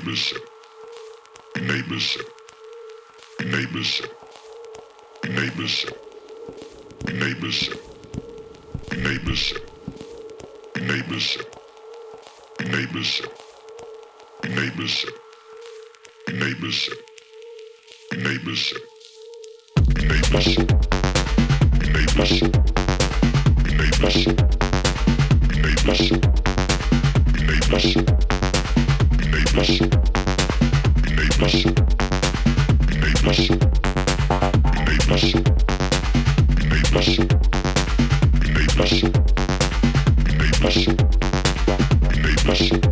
enablership, enablership, enablership, enablership, enablership, enablership, enablership, enablership, enablership, enablership, enablership, enablership, enablership. Thank you.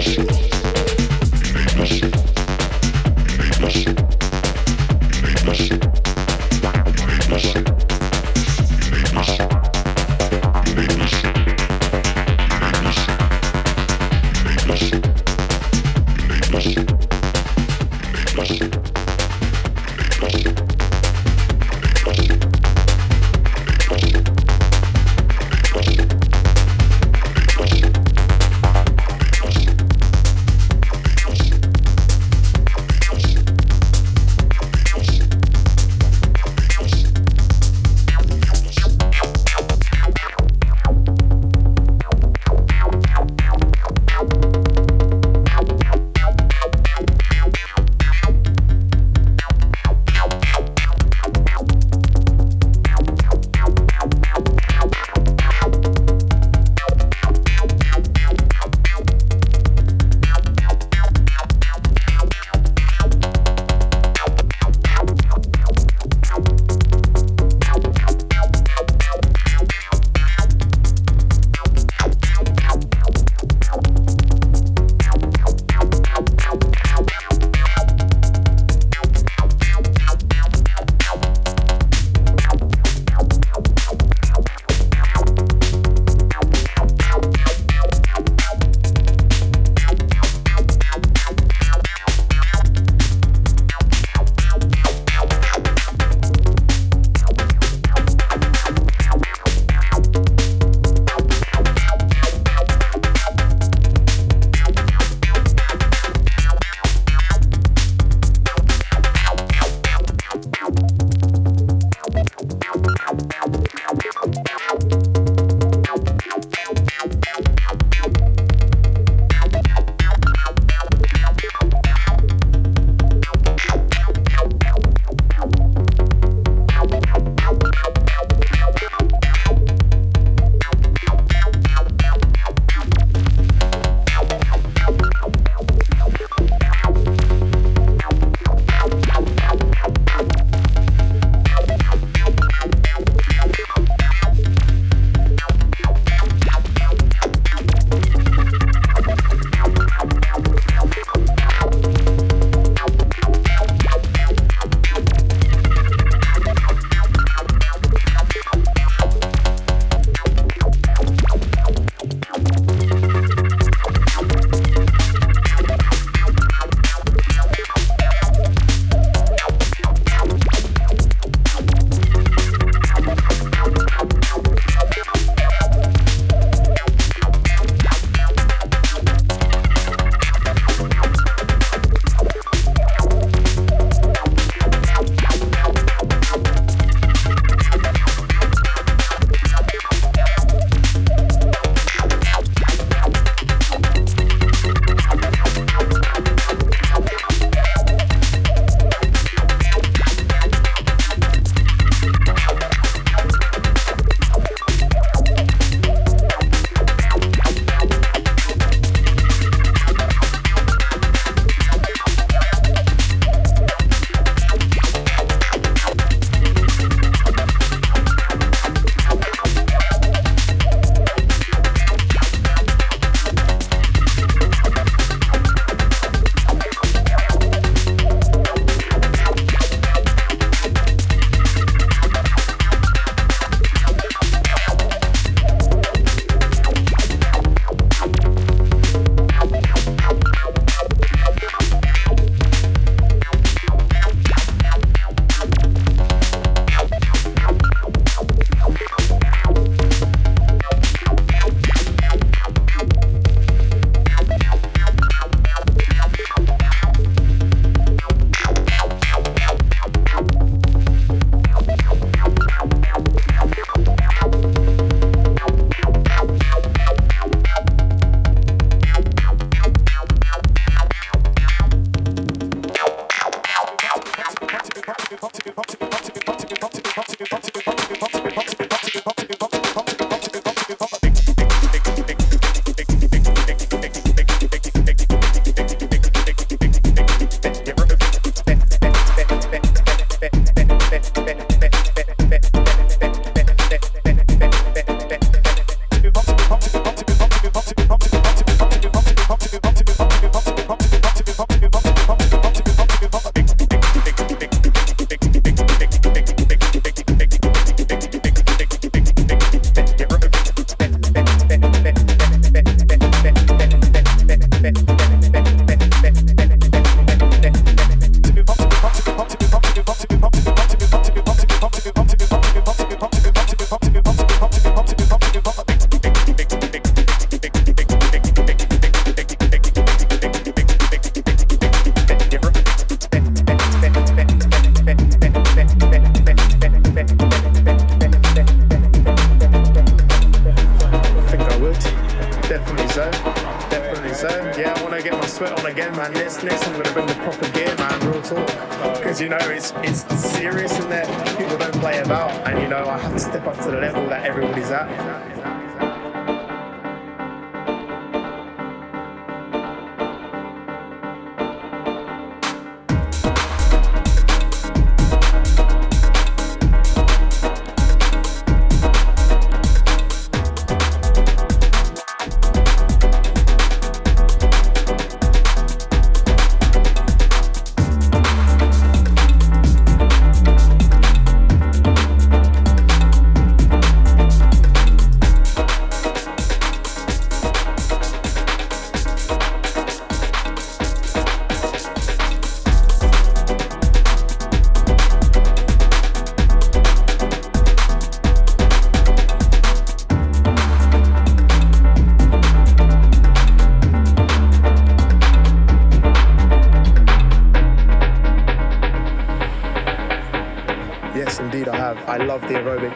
Russian.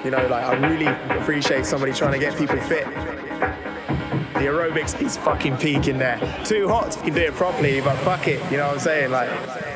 You know, like I really appreciate somebody trying to get people fit. The aerobics is fucking peaking there. Too hot you can do it properly, but fuck it. You know what I'm saying? Like.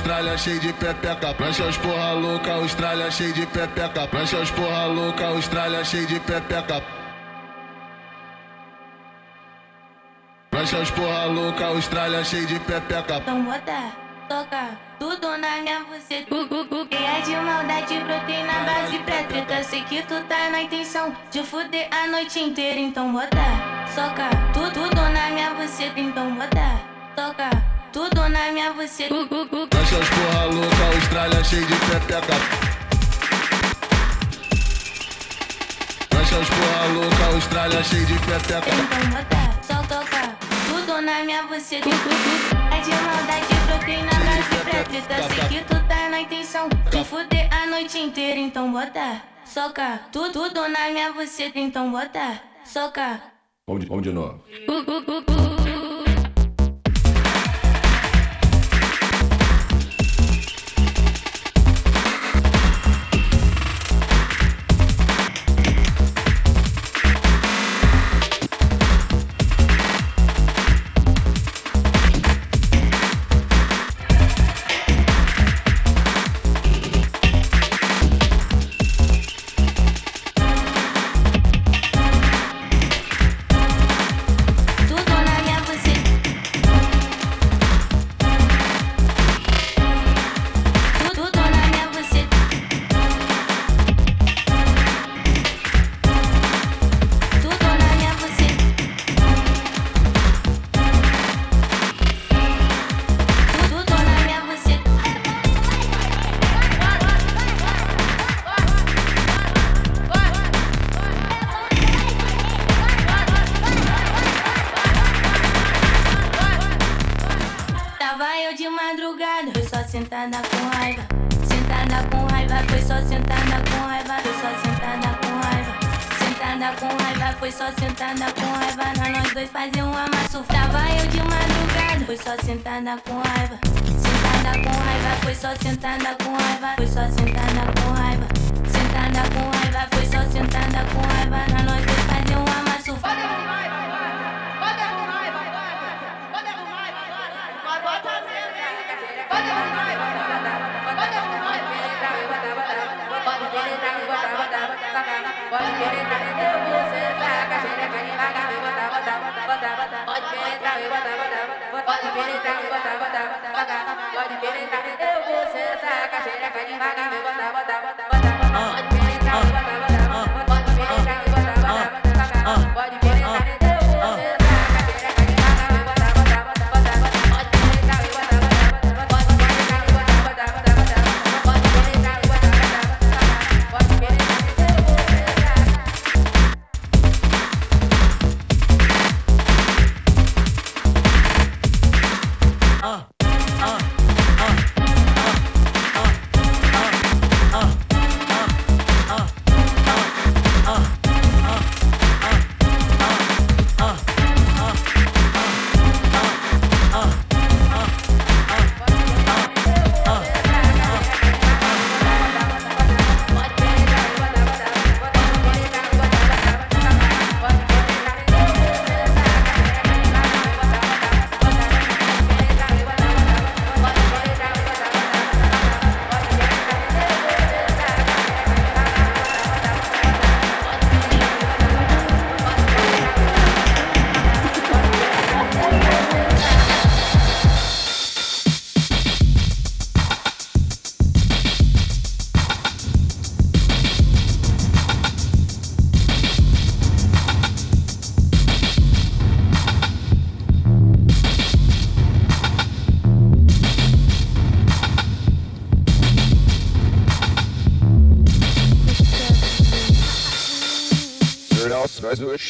Austrália cheio de pepeca. Prancha os porra louca, Austrália cheio de pepeca. Prancha os porra louca, Austrália cheio de pepeca. Prancha os porra louca, Austrália cheio de pepeca. Então bota, toca, tudo na minha você. E é de maldade, brotei na base pré treta. Sei que tu tá na intenção de fuder a noite inteira. Então bota, soca, tudo, tudo na minha você. Então bota, toca, tudo na minha você. Prancha os porra louca, Austrália cheio de pepeca. Prancha os porra louca, Austrália cheio de pepeca. Então bota, só toca, tudo na minha você. É de maldade, brotei na base pré treta. Sei que tu tá na intenção de fuder a noite inteira. Então bota, soca, tudo, tudo na minha você. Então bota, soca. Vamos de, vamos foi só sentada com raiva. Nós, nós dois fazer um amasso. Tava eu de madrugada, foi só sentada com raiva. Sentada com raiva, foi só sentada com raiva. Foi só sentada com raiva. Sentada com raiva, foi só sentada com raiva. Nós, nós dois fazer um amasso. Mas o X chacoalho. No time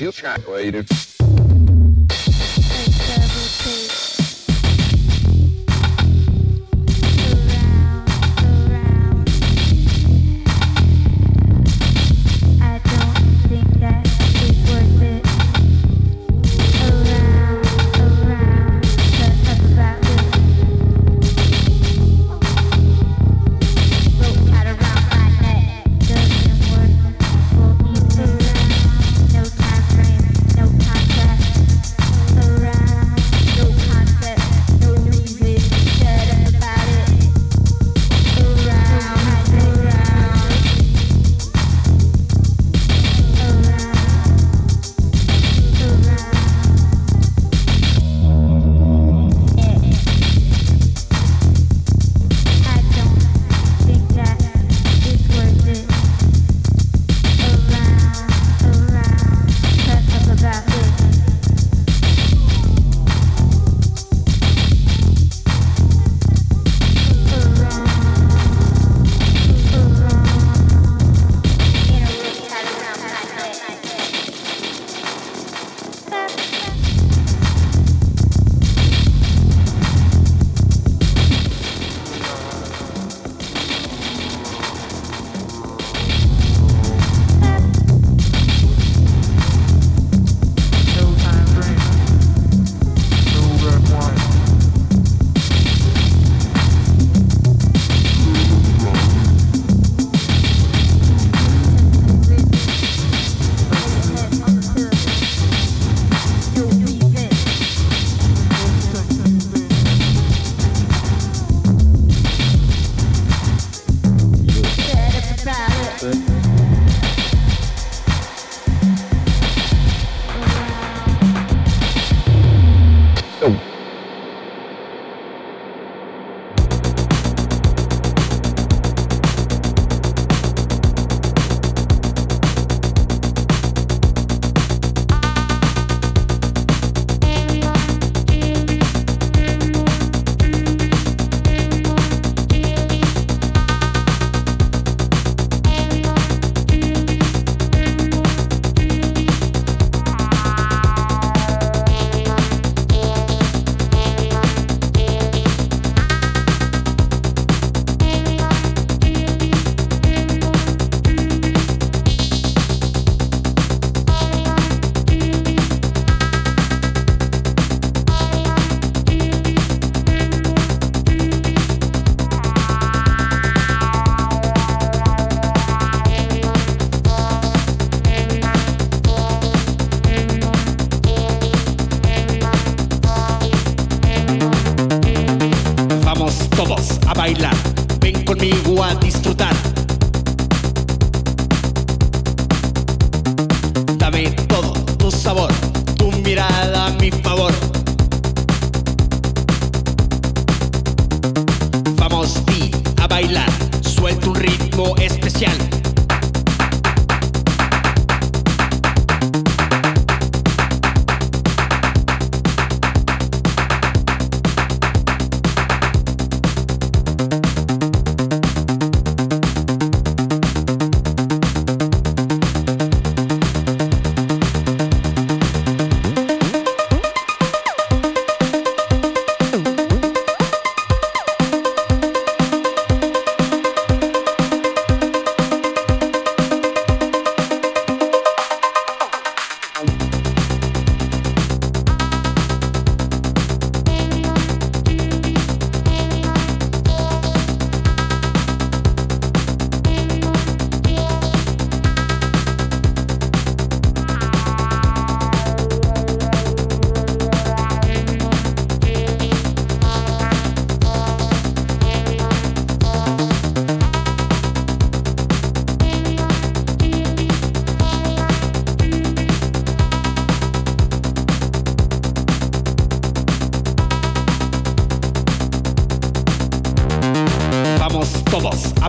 She'll try later.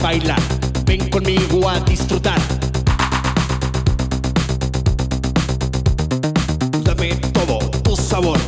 Bailar, ven conmigo a disfrutar. Dame todo tu sabor,